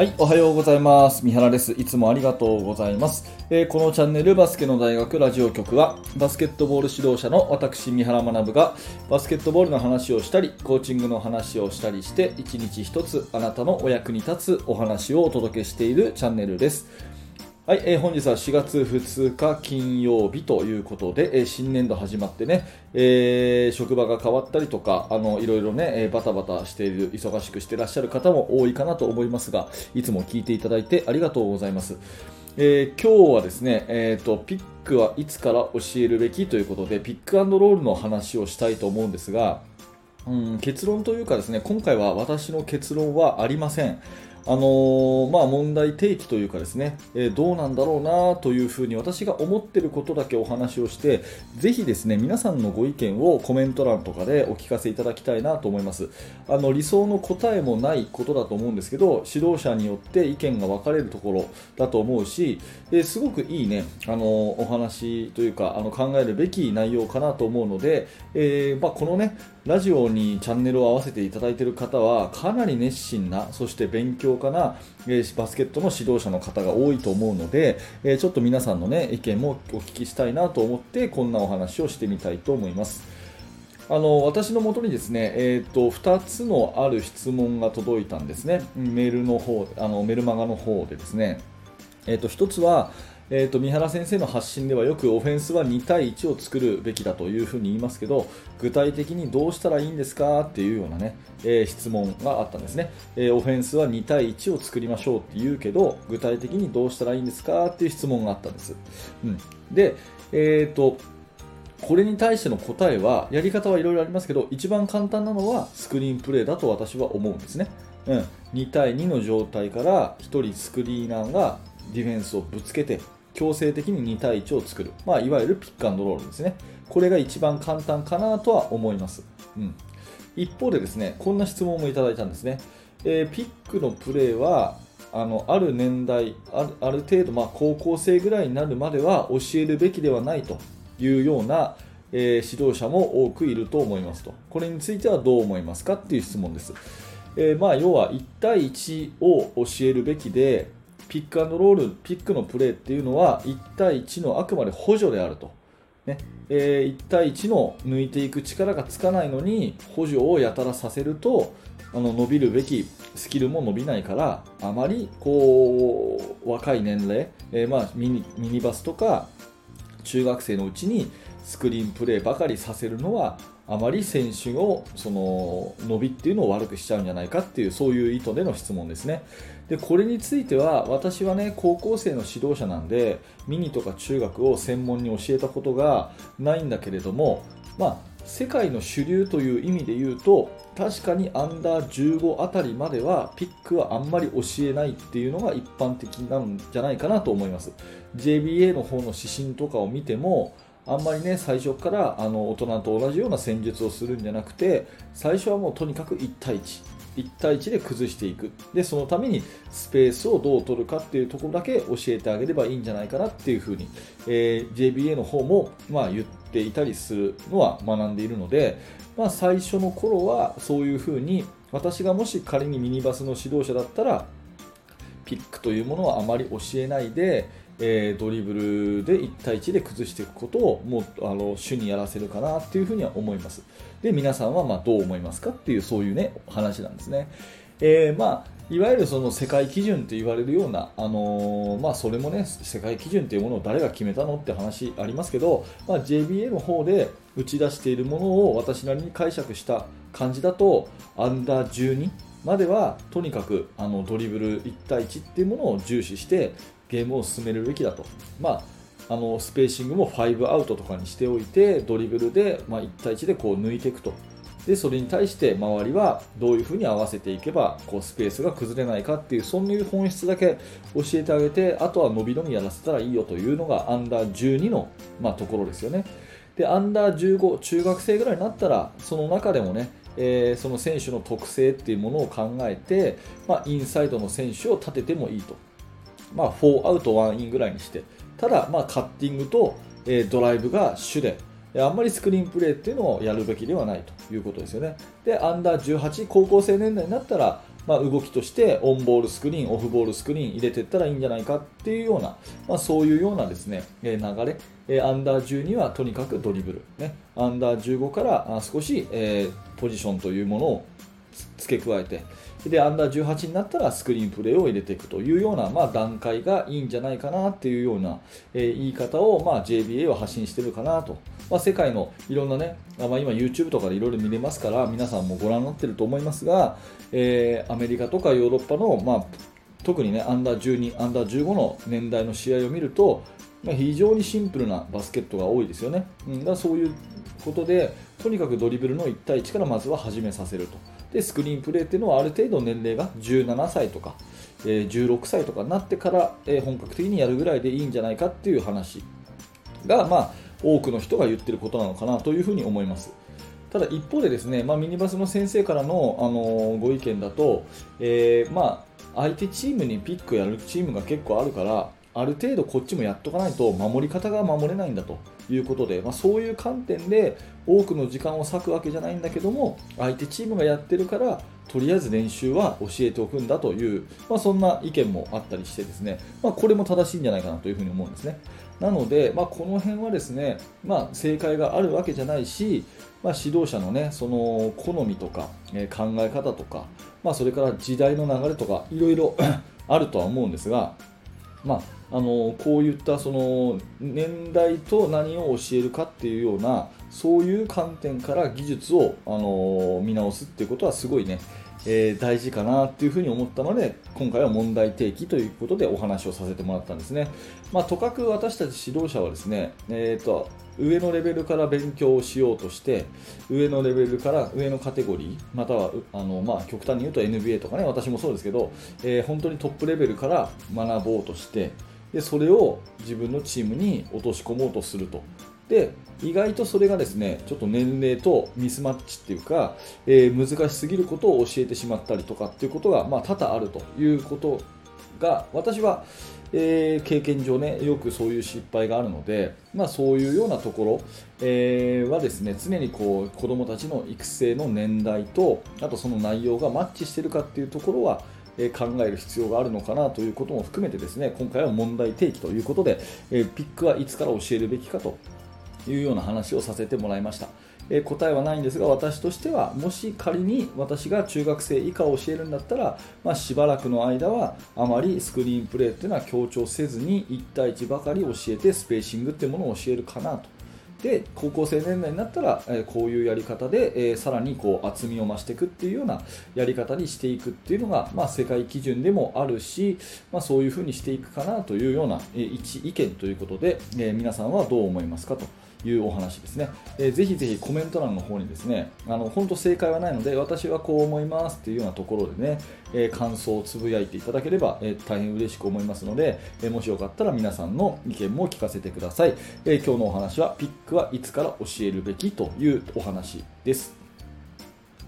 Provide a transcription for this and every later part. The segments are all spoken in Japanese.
はい、おはようございます。三原です。いつもありがとうございます。えー、このチャンネルバスケの大学ラジオ局は、バスケットボール指導者の私、三原学が、バスケットボールの話をしたり、コーチングの話をしたりして、一日一つあなたのお役に立つお話をお届けしているチャンネルです。はい、えー、本日は4月2日金曜日ということで、えー、新年度始まってね、えー、職場が変わったりとか、あの、いろいろね、えバタバタしている、忙しくしてらっしゃる方も多いかなと思いますが、いつも聞いていただいてありがとうございます。え今日はですね、えーと、ピックはいつから教えるべきということで、ピックロールの話をしたいと思うんですが、うん、結論というかですね、今回は私の結論はありません。あのー、まあ、問題提起というかですね、えー、どうなんだろうなというふうに私が思っていることだけお話をしてぜひですね皆さんのご意見をコメント欄とかでお聞かせいただきたいなと思います。あの理想の答えもないことだと思うんですけど指導者によって意見が分かれるところだと思うし、えー、すごくいいねあのお話というかあの考えるべき内容かなと思うので、えまあ、このねラジオにチャンネルを合わせていただいている方はかなり熱心なそして勉強家な、えバスケットの指導者の方が多いと思うので、えちょっと皆さんの、ね、意見もお聞きしたいなと思ってこんなお話をしてみたいと思います。あの私のもとにですね、えーと、2つのある質問が届いたんですね、メールの方あのメルマガの方でですね、えーと1つは、えーと、三原先生の発信ではよくオフェンスは2対1を作るべきだというふうに言いますけど具体的にどうしたらいいんですかっていうようなね、えー、質問があったんですね、えー、オフェンスは2対1を作りましょうって言うけど具体的にどうしたらいいんですかっていう質問があったんです、うん、で、えーとこれに対しての答えはやり方はいろいろありますけど一番簡単なのはスクリーンプレーだと私は思うんですね、うん、2対2の状態から1人スクリーナーがディフェンスをぶつけて強制的に2対1を作る、まあ、いわゆるピックアンドロールですね。これが一番簡単かなとは思います。うん、一方でですね、こんな質問もいただいたんですね。えー、ピックのプレーはあのある年代、あるある程度、まあ、高校生ぐらいになるまでは教えるべきではないというような、えー、指導者も多くいると思いますと。これについてはどう思いますかっていう質問です。えー、まあ、要は1対1を教えるべきで、ピックアンドロール、ピックのプレーっていうのは1対1のあくまで補助であると。ねえー、1対1の抜いていく力がつかないのに補助をやたらさせるとあの伸びるべきスキルも伸びないからあまりこう若い年齢、えー、まあ、ミニミニバスとか中学生のうちにスクリーンプレーばかりさせるのはあまり選手のその伸びっていうのを悪くしちゃうんじゃないかっていうそういう意図での質問ですね。でこれについては私はね高校生の指導者なんでミニとか中学を専門に教えたことがないんだけれどもまあ世界の主流という意味で言うと確かにアンダー15あたりまではピックはあんまり教えないっていうのが一般的なんじゃないかなと思います。JBA の方の指針とかを見てもあんまりね最初からあの大人と同じような戦術をするんじゃなくて最初はもうとにかく1対1 1対1で崩していく。でそのためにスペースをどう取るかっていうところだけ教えてあげればいいんじゃないかなっていうふうに、えー、JBA の方も、まあ、言っていたりするのは学んでいるので、まあ、最初の頃はそういうふうに私がもし仮にミニバスの指導者だったらピックというものはあまり教えないでえー、ドリブルで1対1で崩していくことをもうあの主にやらせるかなっていうふうには思います。で皆さんはまどう思いますかっていうそういうね話なんですね。えー、まあいわゆるその世界基準と言われるような、あのー、まあ、それもね世界基準というものを誰が決めたのって話ありますけど、まあ、JBA の方で打ち出しているものを私なりに解釈した感じだとアンダー12まではとにかくあのドリブル1対1っていうものを重視してゲームを進めるべきだと、まあ、あのスペーシングも5アウトとかにしておいてドリブルで、ま、1対1でこう抜いていくと。でそれに対して周りはどういうふうに合わせていけばこうスペースが崩れないかっていうそういう本質だけ教えてあげてあとは伸び伸びやらせたらいいよというのがアンダー12の、ま、ところですよね。でアンダー15中学生ぐらいになったらその中でもねえー、その選手の特性っていうものを考えて、まあ、インサイドの選手を立ててもいいと。まあ、4アウト1インぐらいにしてただ、まあ、カッティングと、え、ドライブが主で、あんまりスクリーンプレーっていうのをやるべきではないということですよね。で、アンダー18、高校生年代になったら、まあ、動きとしてオンボールスクリーン、オフボールスクリーン入れていったらいいんじゃないかっていうような、まあ、そういうようなですね、え流れ、えアンダー12はとにかくドリブル、ね、アンダー15から少し、えー、ポジションというものを付け加えて、で、アンダー18になったらスクリーンプレーを入れていくというような、まあ、段階がいいんじゃないかなっていうような、えー、言い方を、まあ、JBA は発信してるかなと。まあ、世界のいろんなね、まあ、今 YouTube とかでいろいろ見れますから、皆さんもご覧になってると思いますが、えー、アメリカとかヨーロッパの、まあ、特にね、アンダー12、アンダー15の年代の試合を見ると、まあ、非常にシンプルなバスケットが多いですよね。うん、だそういうことで、とにかくドリブルの1対1からまずは始めさせると。でスクリーンプレーっていうのはある程度年齢が17歳とか、えー、16歳とかになってから、えー、本格的にやるぐらいでいいんじゃないかっていう話が、まあ、多くの人が言ってることなのかなというふうに思います。ただ一方でですね、まあ、ミニバスの先生からの、あの、ご意見だと、えー、まあ、相手チームにピックやるチームが結構あるからある程度こっちもやっとかないと守り方が守れないんだということで、まあ、そういう観点で多くの時間を割くわけじゃないんだけども相手チームがやってるからとりあえず練習は教えておくんだという、まあ、そんな意見もあったりしてですね、まあ、これも正しいんじゃないかなというふうに思うんですね。なので、まあ、この辺はですね、まあ、正解があるわけじゃないし、まあ、指導者の,、ね、その好みとか、え、考え方とか、まあ、それから時代の流れとかいろいろ あるとは思うんですが、まああのこういったその年代と何を教えるかっていうようなそういう観点から技術をあの見直すっていうことはすごいね、えー、大事かなっていうふうに思ったので今回は問題提起ということでお話をさせてもらったんですね、まあ、とかく私たち指導者はですね、えーと、上のレベルから勉強をしようとして上のレベルから上のカテゴリーまたはあの、まあ、極端に言うと NBA とかね私もそうですけど、えー、本当にトップレベルから学ぼうとしてでそれを自分のチームに落とし込もうとすると。で意外とそれがですねちょっと年齢とミスマッチっていうか、えー、難しすぎることを教えてしまったりとかっていうことが、まあ、多々あるということが私は、えー、経験上ねよくそういう失敗があるので、まあ、そういうようなところ、えー、はですね常にこう子どもたちの育成の年代とあとその内容がマッチしてるかっていうところは考える必要があるのかなということも含めてですね今回は問題提起ということでピックはいつから教えるべきかというような話をさせてもらいました。え答えはないんですが私としてはもし仮に私が中学生以下を教えるんだったら、まあ、しばらくの間はあまりスクリーンプレーっていうのは強調せずに1対1ばかり教えてスペーシングっていうものを教えるかなとで高校生年代になったら、えこういうやり方で、えさらにこう厚みを増していくっていうようなやり方にしていくっていうのが、まあ、世界基準でもあるし、まあ、そういうふうにしていくかなというような、え一意見ということで、え皆さんはどう思いますかと。いうお話ですね、えー、ぜひぜひコメント欄の方にですねあの本当正解はないので私はこう思いますっていうようなところでね、えー、感想をつぶやいていただければ、えー、大変嬉しく思いますので、えもしよかったら皆さんの意見も聞かせてください、え今日のお話はピックはいつから教えるべきというお話です。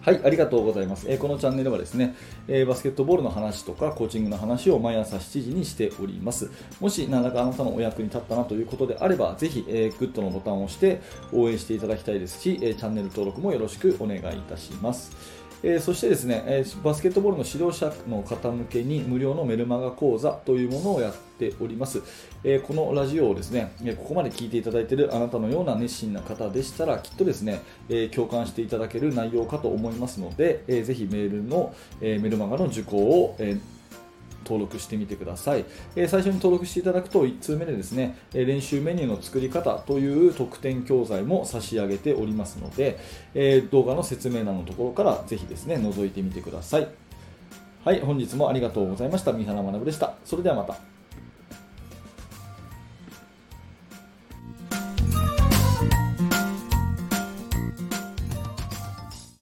はい、ありがとうございます。えー、このチャンネルはですね、えー、バスケットボールの話とかコーチングの話を毎朝7時にしております。もし何らかあなたのお役に立ったなということであれば、ぜひ、えー、グッドのボタンを押して応援していただきたいですし、えチャンネル登録もよろしくお願いいたします。えー、そしてですね、えー、バスケットボールの指導者の方向けに無料のメルマガ講座というものをやっております。えー、このラジオをですね、ここまで聞いていただいているあなたのような熱心な方でしたら、きっとですね、え共感していただける内容かと思いますので、えー、ぜひメールの、えメルマガの受講を、え登録してみてください、えー、最初に登録していただくと1通目でですね、え練習メニューの作り方という特典教材も差し上げておりますので、え動画の説明欄のところからぜひですね覗いてみてください。はい本日もありがとうございました。三原学でした。それではまた。